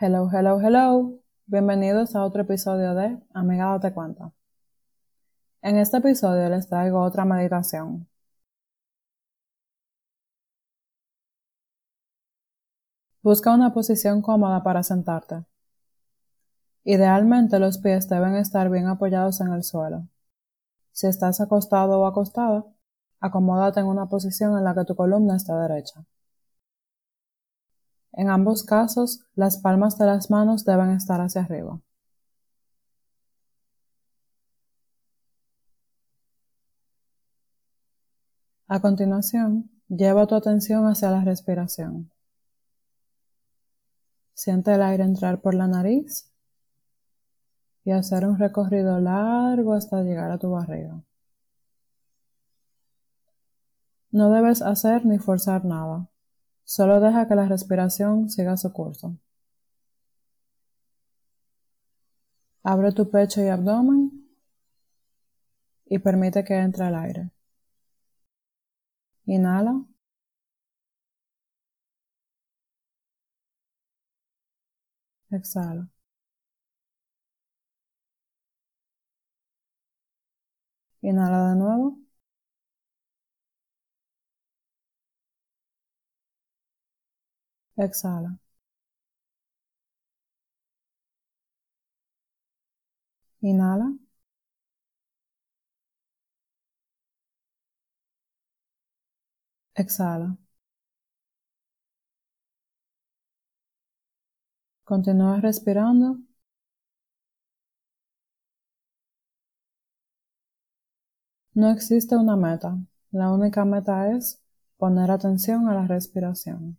Hello, hello, hello. Bienvenidos a otro episodio de Amiga Date Cuenta. En este episodio les traigo otra meditación. Busca una posición cómoda para sentarte. Idealmente los pies deben estar bien apoyados en el suelo. Si estás acostado o acostada, acomódate en una posición en la que tu columna esté derecha. En ambos casos, las palmas de las manos deben estar hacia arriba. A continuación, lleva tu atención hacia la respiración. Siente el aire entrar por la nariz y hacer un recorrido largo hasta llegar a tu barriga. No debes hacer ni forzar nada. Solo deja que la respiración siga su curso. Abre tu pecho y abdomen y permite que entre el aire. Inhala. Exhala. Inhala de nuevo. Exhala. Inhala. Exhala. Continúa respirando. No existe una meta. La única meta es poner atención a la respiración.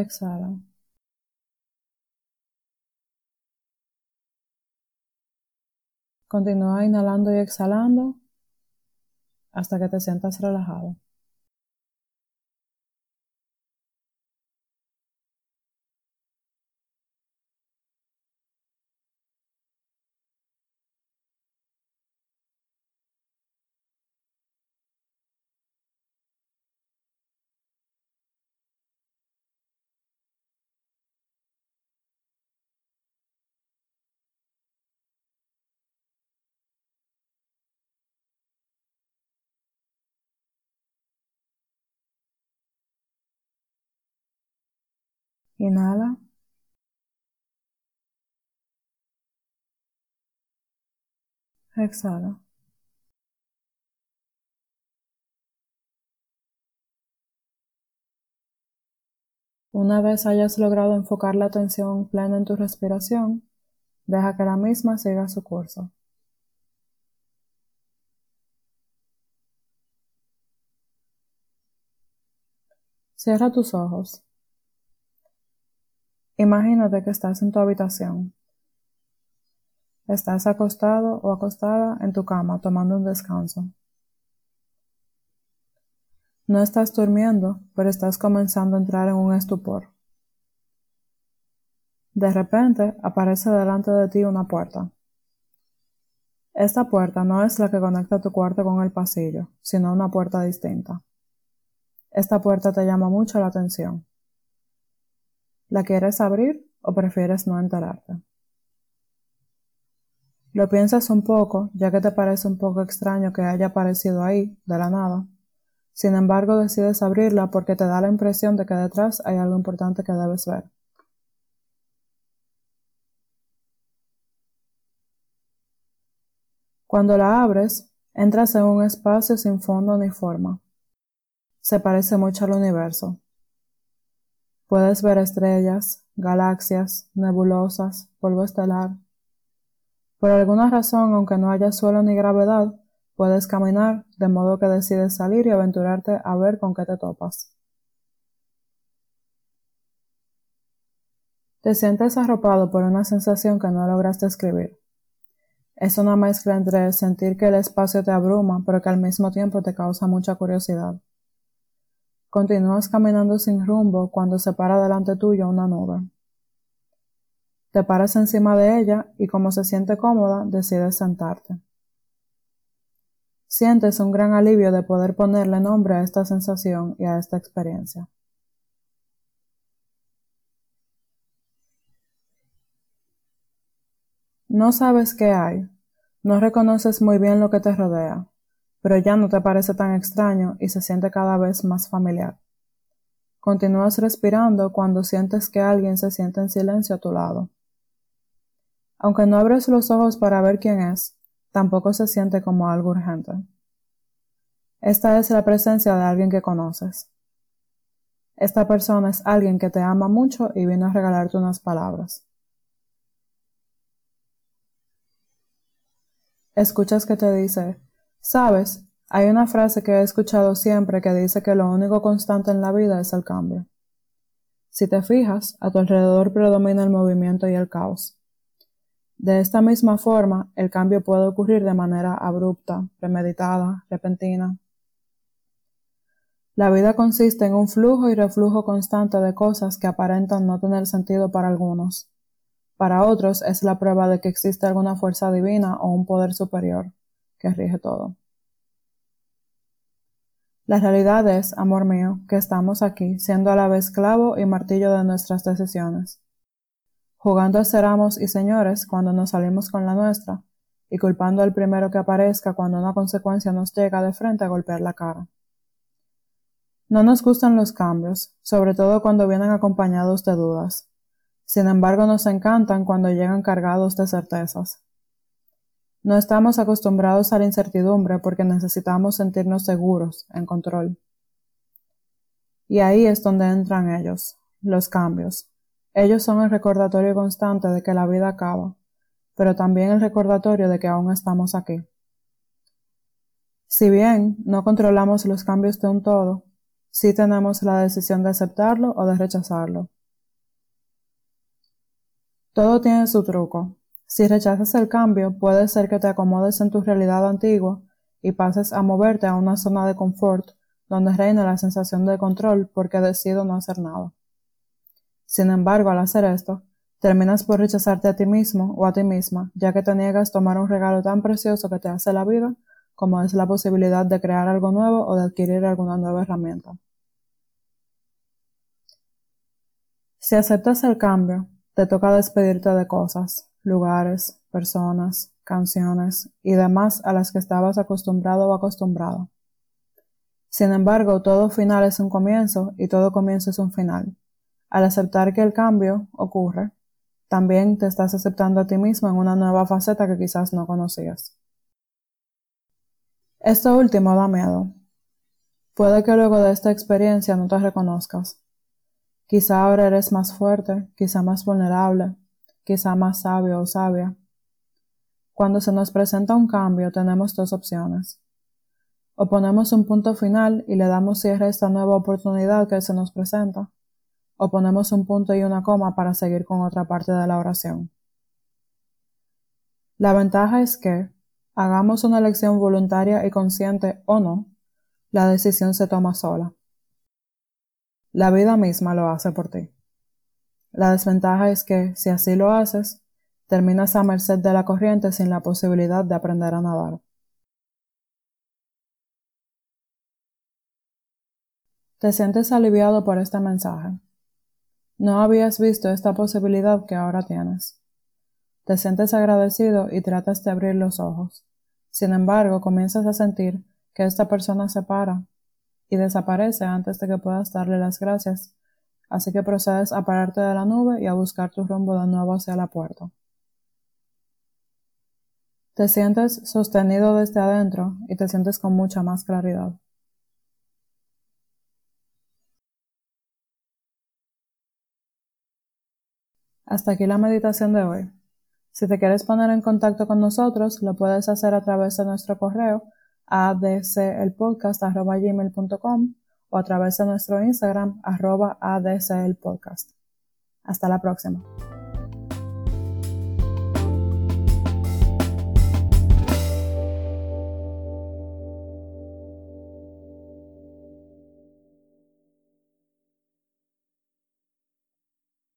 Exhala. Continúa inhalando y exhalando hasta que te sientas relajado. Inhala. Exhala. Una vez hayas logrado enfocar la atención plena en tu respiración, deja que la misma siga su curso. Cierra tus ojos. Imagínate que estás en tu habitación. Estás acostado o acostada en tu cama tomando un descanso. No estás durmiendo, pero estás comenzando a entrar en un estupor. De repente aparece delante de ti una puerta. Esta puerta no es la que conecta tu cuarto con el pasillo, sino una puerta distinta. Esta puerta te llama mucho la atención. ¿La quieres abrir o prefieres no enterarte? Lo piensas un poco, ya que te parece un poco extraño que haya aparecido ahí, de la nada. Sin embargo, decides abrirla porque te da la impresión de que detrás hay algo importante que debes ver. Cuando la abres, entras en un espacio sin fondo ni forma. Se parece mucho al universo, Puedes ver estrellas, galaxias, nebulosas, polvo estelar. Por alguna razón, aunque no haya suelo ni gravedad, puedes caminar, de modo que decides salir y aventurarte a ver con qué te topas. Te sientes arropado por una sensación que no logras describir. Es una mezcla entre sentir que el espacio te abruma, pero que al mismo tiempo te causa mucha curiosidad. Continúas caminando sin rumbo cuando se para delante tuyo una nube. Te paras encima de ella y como se siente cómoda, decides sentarte. Sientes un gran alivio de poder ponerle nombre a esta sensación y a esta experiencia. No sabes qué hay, no reconoces muy bien lo que te rodea, pero ya no te parece tan extraño y se siente cada vez más familiar. Continúas respirando cuando sientes que alguien se siente en silencio a tu lado. Aunque no abres los ojos para ver quién es, tampoco se siente como algo urgente. Esta es la presencia de alguien que conoces. Esta persona es alguien que te ama mucho y vino a regalarte unas palabras. escuchas que te dice, sabes, hay una frase que he escuchado siempre que dice que lo único constante en la vida es el cambio. Si te fijas, a tu alrededor predomina el movimiento y el caos. De esta misma forma, el cambio puede ocurrir de manera abrupta, premeditada, repentina. La vida consiste en un flujo y reflujo constante de cosas que aparentan no tener sentido para algunos, para otros es la prueba de que existe alguna fuerza divina o un poder superior que rige todo. La realidad es, amor mío, que estamos aquí, siendo a la vez clavo y martillo de nuestras decisiones, jugando a ser amos y señores cuando nos salimos con la nuestra, y culpando al primero que aparezca cuando una consecuencia nos llega de frente a golpear la cara. No nos gustan los cambios, sobre todo cuando vienen acompañados de dudas, sin embargo, nos encantan cuando llegan cargados de certezas. No estamos acostumbrados a la incertidumbre porque necesitamos sentirnos seguros, en control. Y ahí es donde entran ellos, los cambios. Ellos son el recordatorio constante de que la vida acaba, pero también el recordatorio de que aún estamos aquí. Si bien no controlamos los cambios de un todo, sí tenemos la decisión de aceptarlo o de rechazarlo. Todo tiene su truco. Si rechazas el cambio, puede ser que te acomodes en tu realidad antigua y pases a moverte a una zona de confort donde reina la sensación de control porque decido no hacer nada. Sin embargo, al hacer esto, terminas por rechazarte a ti mismo o a ti misma, ya que te niegas tomar un regalo tan precioso que te hace la vida como es la posibilidad de crear algo nuevo o de adquirir alguna nueva herramienta. Si aceptas el cambio, te toca despedirte de cosas, lugares, personas, canciones y demás a las que estabas acostumbrado o acostumbrada. Sin embargo, todo final es un comienzo y todo comienzo es un final. Al aceptar que el cambio ocurre, también te estás aceptando a ti mismo en una nueva faceta que quizás no conocías. Esto último da miedo. Puede que luego de esta experiencia no te reconozcas, Quizá ahora eres más fuerte, quizá más vulnerable, quizá más sabio o sabia. Cuando se nos presenta un cambio tenemos dos opciones. O ponemos un punto final y le damos cierre a esta nueva oportunidad que se nos presenta, o ponemos un punto y una coma para seguir con otra parte de la oración. La ventaja es que, hagamos una elección voluntaria y consciente o no, la decisión se toma sola. La vida misma lo hace por ti. La desventaja es que, si así lo haces, terminas a merced de la corriente sin la posibilidad de aprender a nadar. Te sientes aliviado por este mensaje. No habías visto esta posibilidad que ahora tienes. Te sientes agradecido y tratas de abrir los ojos. Sin embargo, comienzas a sentir que esta persona se para y desaparece antes de que puedas darle las gracias, así que procedes a pararte de la nube y a buscar tu rumbo de nuevo hacia la puerta. Te sientes sostenido desde adentro y te sientes con mucha más claridad. Hasta aquí la meditación de hoy. Si te quieres poner en contacto con nosotros, lo puedes hacer a través de nuestro correo adcelpodcast.com o a través de nuestro Instagram arroba adcelpodcast. Hasta la próxima.